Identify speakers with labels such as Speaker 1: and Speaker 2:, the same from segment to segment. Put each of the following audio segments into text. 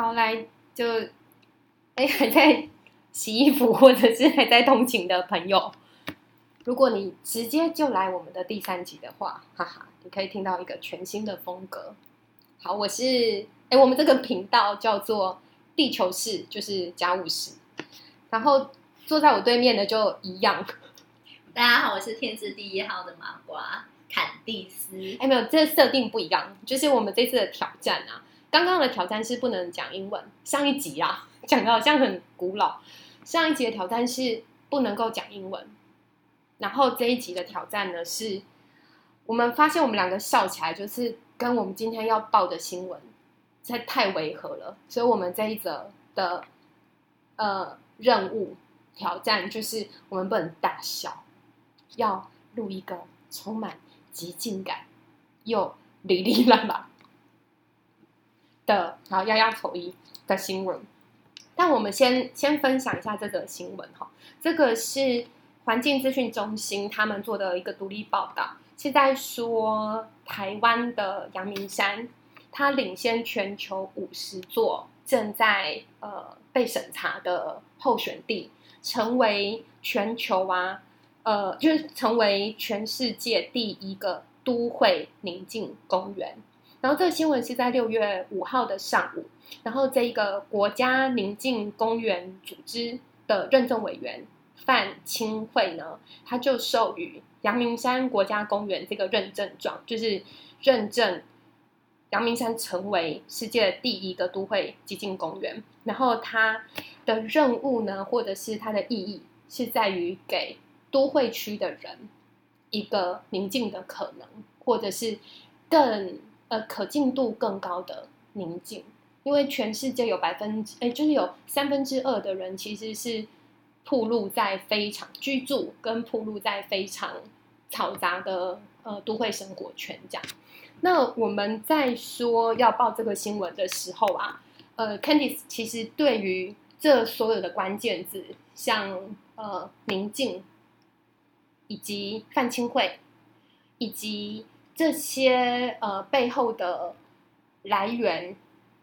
Speaker 1: 好，来就哎还在洗衣服或者是还在通勤的朋友，如果你直接就来我们的第三集的话，哈哈，你可以听到一个全新的风格。好，我是哎，我们这个频道叫做地球式，就是家务事。然后坐在我对面的就一样。
Speaker 2: 大家好，我是天字第一号的麻瓜坎蒂斯。
Speaker 1: 哎，没有，这设定不一样，就是我们这次的挑战啊。刚刚的挑战是不能讲英文，上一集啊 讲的好像很古老。上一集的挑战是不能够讲英文，然后这一集的挑战呢是，我们发现我们两个笑起来就是跟我们今天要报的新闻在太违和了，所以我们这一则的呃任务挑战就是我们不能大笑。要录一个充满极尽感又哩哩啦啦的，然后压压头衣的新闻。但我们先先分享一下这则新闻哈，这个是环境资讯中心他们做的一个独立报道，是在说台湾的阳明山，它领先全球五十座正在呃被审查的候选地，成为全球啊。呃，就是成为全世界第一个都会宁静公园。然后这个新闻是在六月五号的上午。然后这一个国家宁静公园组织的认证委员范清惠呢，他就授予阳明山国家公园这个认证状，就是认证阳明山成为世界第一个都会极静公园。然后它的任务呢，或者是它的意义，是在于给。都会区的人一个宁静的可能，或者是更呃可进度更高的宁静，因为全世界有百分之哎，就是有三分之二的人其实是铺路在非常居住跟铺路在非常嘈杂的呃都会生活圈这样。那我们在说要报这个新闻的时候啊，呃，Candice 其实对于这所有的关键字，像呃宁静。以及范清会，以及这些呃背后的来源，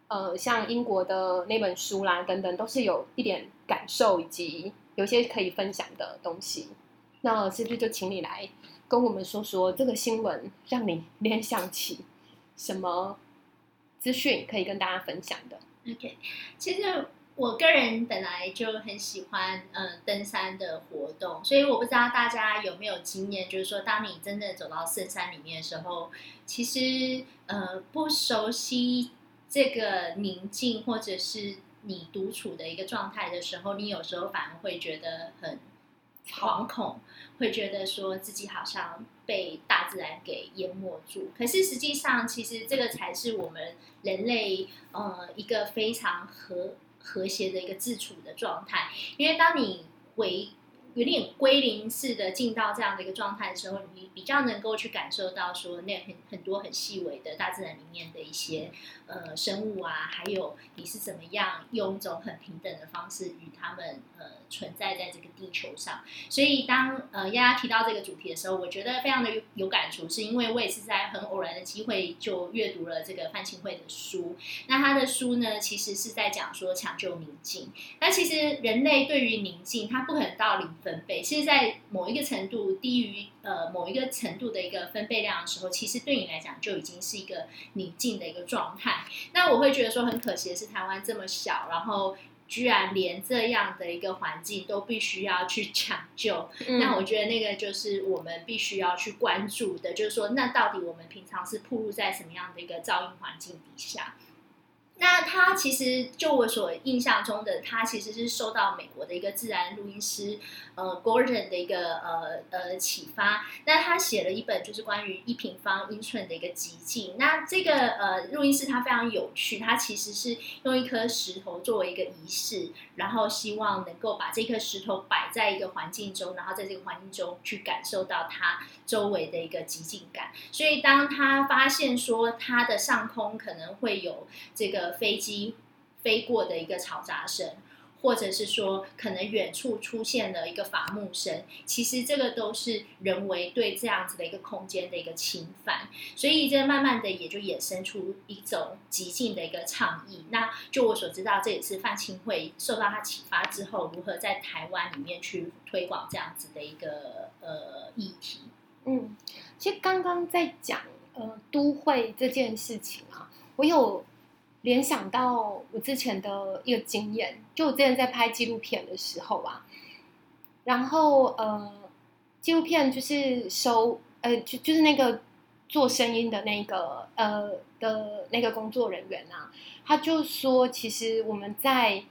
Speaker 1: 呃，像英国的那本书啦等等，都是有一点感受，以及有些可以分享的东西。那是不是就请你来跟我们说说这个新闻，让你联想起什么资讯可以跟大家分享的
Speaker 2: ？OK，其实。我个人本来就很喜欢嗯登山的活动，所以我不知道大家有没有经验，就是说当你真的走到深山里面的时候，其实呃不熟悉这个宁静或者是你独处的一个状态的时候，你有时候反而会觉得很惶恐，会觉得说自己好像被大自然给淹没住。可是实际上，其实这个才是我们人类呃一个非常和。和谐的一个自处的状态，因为当你回有点归零式的进到这样的一个状态的时候，你比较能够去感受到说那很很多很细微的大自然里面的一些呃生物啊，还有你是怎么样用一种很平等的方式与他们呃存在在这个地球上。所以当呃丫丫提到这个主题的时候，我觉得非常的有有感触，是因为我也是在很偶然的机会就阅读了这个范清慧的书。那他的书呢，其实是在讲说抢救宁静。那其实人类对于宁静，它不可能到零。贝，其实，在某一个程度低于呃某一个程度的一个分贝量的时候，其实对你来讲就已经是一个宁静的一个状态。那我会觉得说很可惜的是，台湾这么小，然后居然连这样的一个环境都必须要去抢救。那我觉得那个就是我们必须要去关注的，就是说，那到底我们平常是暴露在什么样的一个噪音环境底下？那他其实就我所印象中的，他其实是受到美国的一个自然录音师呃 Gordon 的一个呃呃启发。那他写了一本就是关于一平方英寸的一个极境。那这个呃录音师他非常有趣，他其实是用一颗石头作为一个仪式，然后希望能够把这颗石头摆在一个环境中，然后在这个环境中去感受到它周围的一个极静感。所以当他发现说它的上空可能会有这个飞机飞过的一个嘈杂声，或者是说可能远处出现了一个伐木声，其实这个都是人为对这样子的一个空间的一个侵犯，所以这慢慢的也就衍生出一种极尽的一个倡议。那就我所知道，这也是范青会受到他启发之后，如何在台湾里面去推广这样子的一个呃议题。
Speaker 1: 嗯，其实刚刚在讲呃都会这件事情啊，我有联想到我之前的一个经验，就我之前在拍纪录片的时候啊，然后呃纪录片就是收呃就就是那个做声音的那个呃的那个工作人员啊，他就说，其实我们在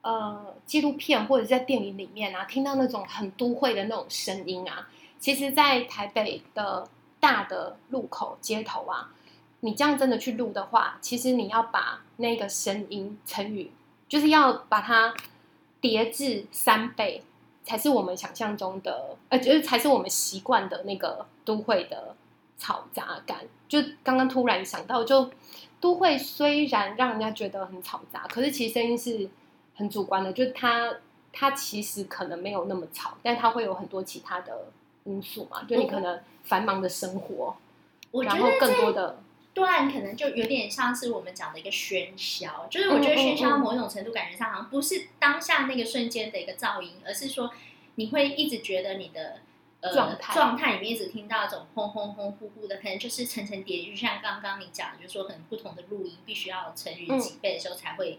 Speaker 1: 呃纪录片或者在电影里面啊，听到那种很都会的那种声音啊。其实，在台北的大的路口街头啊，你这样真的去录的话，其实你要把那个声音成语，就是要把它叠至三倍，才是我们想象中的，呃，就是才是我们习惯的那个都会的嘈杂感。就刚刚突然想到，就都会虽然让人家觉得很嘈杂，可是其实声音是很主观的，就它它其实可能没有那么吵，但它会有很多其他的。因素嘛，就你可能繁忙的生活，然后更多的
Speaker 2: 段可能就有点像是我们讲的一个喧嚣，就是我觉得喧嚣某种程度感觉上好像不是当下那个瞬间的一个噪音，而是说你会一直觉得你的呃
Speaker 1: 状态
Speaker 2: 状态里面一直听到一种轰轰轰呼呼的，可能就是层层叠，就像刚刚你讲，就是说可能不同的录音必须要乘以几倍的时候才会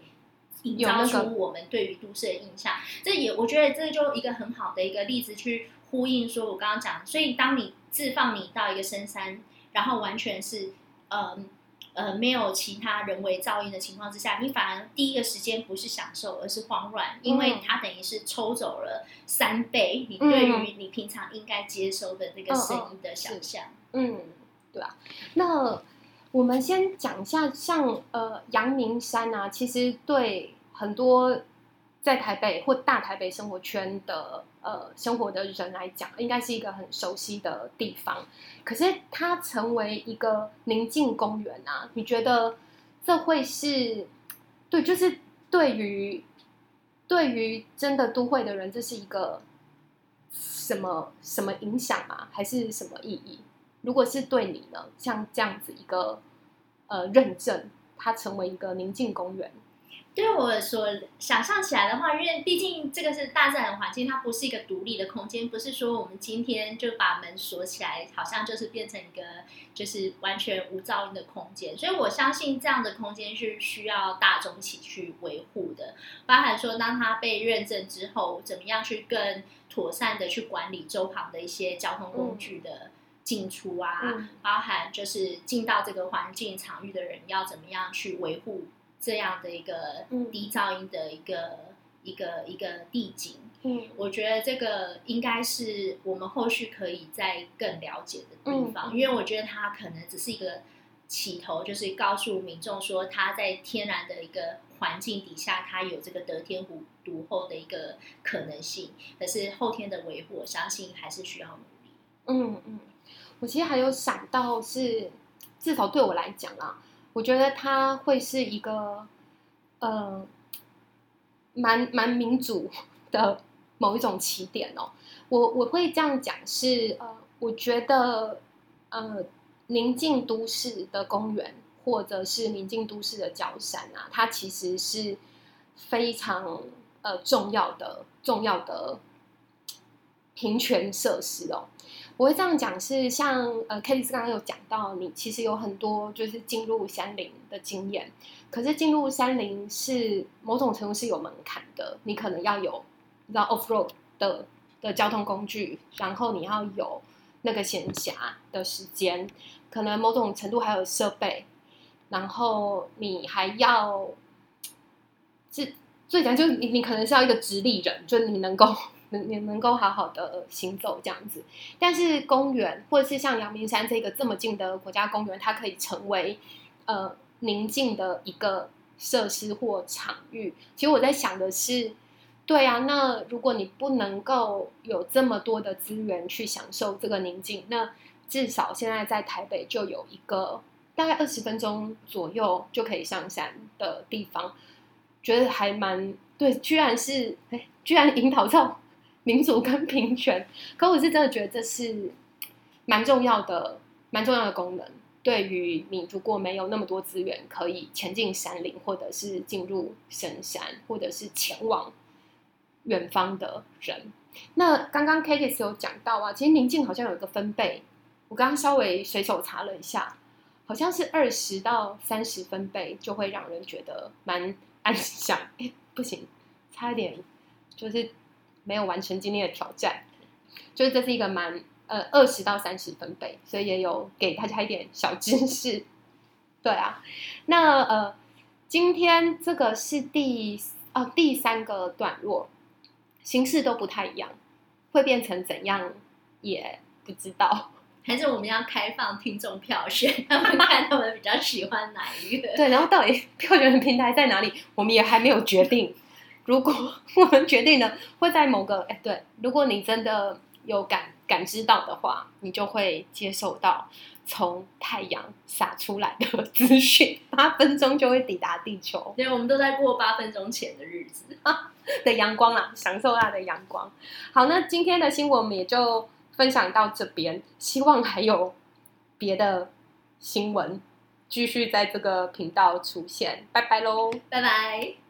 Speaker 2: 营造出我们对于都市的印象。这也我觉得这就一个很好的一个例子去。呼应说，我刚刚讲，所以当你置放你到一个深山，然后完全是呃呃没有其他人为噪音的情况之下，你反而第一个时间不是享受，而是慌乱，因为它等于是抽走了三倍你对于你平常应该接收的那个声音的想象。
Speaker 1: 嗯，对啊。那我们先讲一下，像呃阳明山啊，其实对很多在台北或大台北生活圈的。呃，生活的人来讲，应该是一个很熟悉的地方。可是它成为一个宁静公园啊，你觉得这会是对？就是对于对于真的都会的人，这是一个什么什么影响啊？还是什么意义？如果是对你呢？像这样子一个呃认证，它成为一个宁静公园。
Speaker 2: 对我所想象起来的话，因为毕竟这个是大自然的环境，它不是一个独立的空间，不是说我们今天就把门锁起来，好像就是变成一个就是完全无噪音的空间。所以我相信这样的空间是需要大众一起去维护的，包含说当它被认证之后，怎么样去更妥善的去管理周旁的一些交通工具的进出啊，包含就是进到这个环境场域的人要怎么样去维护。这样的一个低噪音的一个一个一个地景，嗯，我觉得这个应该是我们后续可以再更了解的地方，因为我觉得它可能只是一个起头，就是告诉民众说它在天然的一个环境底下，它有这个得天独厚的一个可能性，可是后天的维护，我相信还是需要努力。
Speaker 1: 嗯嗯，我其实还有想到是，至少对我来讲啊。我觉得它会是一个，呃，蛮蛮民主 的某一种起点哦。我我会这样讲是，呃，我觉得，呃，宁静都市的公园或者是宁静都市的郊山啊，它其实是非常呃重要的重要的平权设施哦。我会这样讲，是像呃 k a t i e 刚刚有讲到，你其实有很多就是进入山林的经验，可是进入山林是某种程度是有门槛的，你可能要有你知道 off road 的的交通工具，然后你要有那个闲暇的时间，可能某种程度还有设备，然后你还要，是最讲就你你可能是要一个直立人，就你能够。你能够好好的行走这样子，但是公园或者是像阳明山这个这么近的国家公园，它可以成为呃宁静的一个设施或场域。其实我在想的是，对啊，那如果你不能够有这么多的资源去享受这个宁静，那至少现在在台北就有一个大概二十分钟左右就可以上山的地方。觉得还蛮对，居然是哎，居然引导到民主跟平权，可我是真的觉得这是蛮重要的，蛮重要的功能。对于你如果没有那么多资源可以前进山林，或者是进入深山，或者是前往远方的人，那刚刚 k a t i e 有讲到啊，其实宁静好像有一个分贝，我刚刚稍微随手查了一下，好像是二十到三十分贝就会让人觉得蛮安详。哎，不行，差一点就是没有完成今天的挑战，就是这是一个蛮。呃，二十到三十分贝，所以也有给大家一点小知识。对啊，那呃，今天这个是第哦第三个段落，形式都不太一样，会变成怎样也不知道。
Speaker 2: 还是我们要开放听众票选，他们看他们比较喜欢哪一个？
Speaker 1: 对，然后到底票选的平台在哪里，我们也还没有决定。如果 我们决定了，会在某个哎，对，如果你真的有感。感知到的话，你就会接受到从太阳洒出来的资讯，八分钟就会抵达地球。
Speaker 2: 对，我们都在过八分钟前的日子
Speaker 1: 的阳光啦，享受它的阳光。好，那今天的新闻我们也就分享到这边，希望还有别的新闻继续在这个频道出现。拜拜喽，
Speaker 2: 拜拜。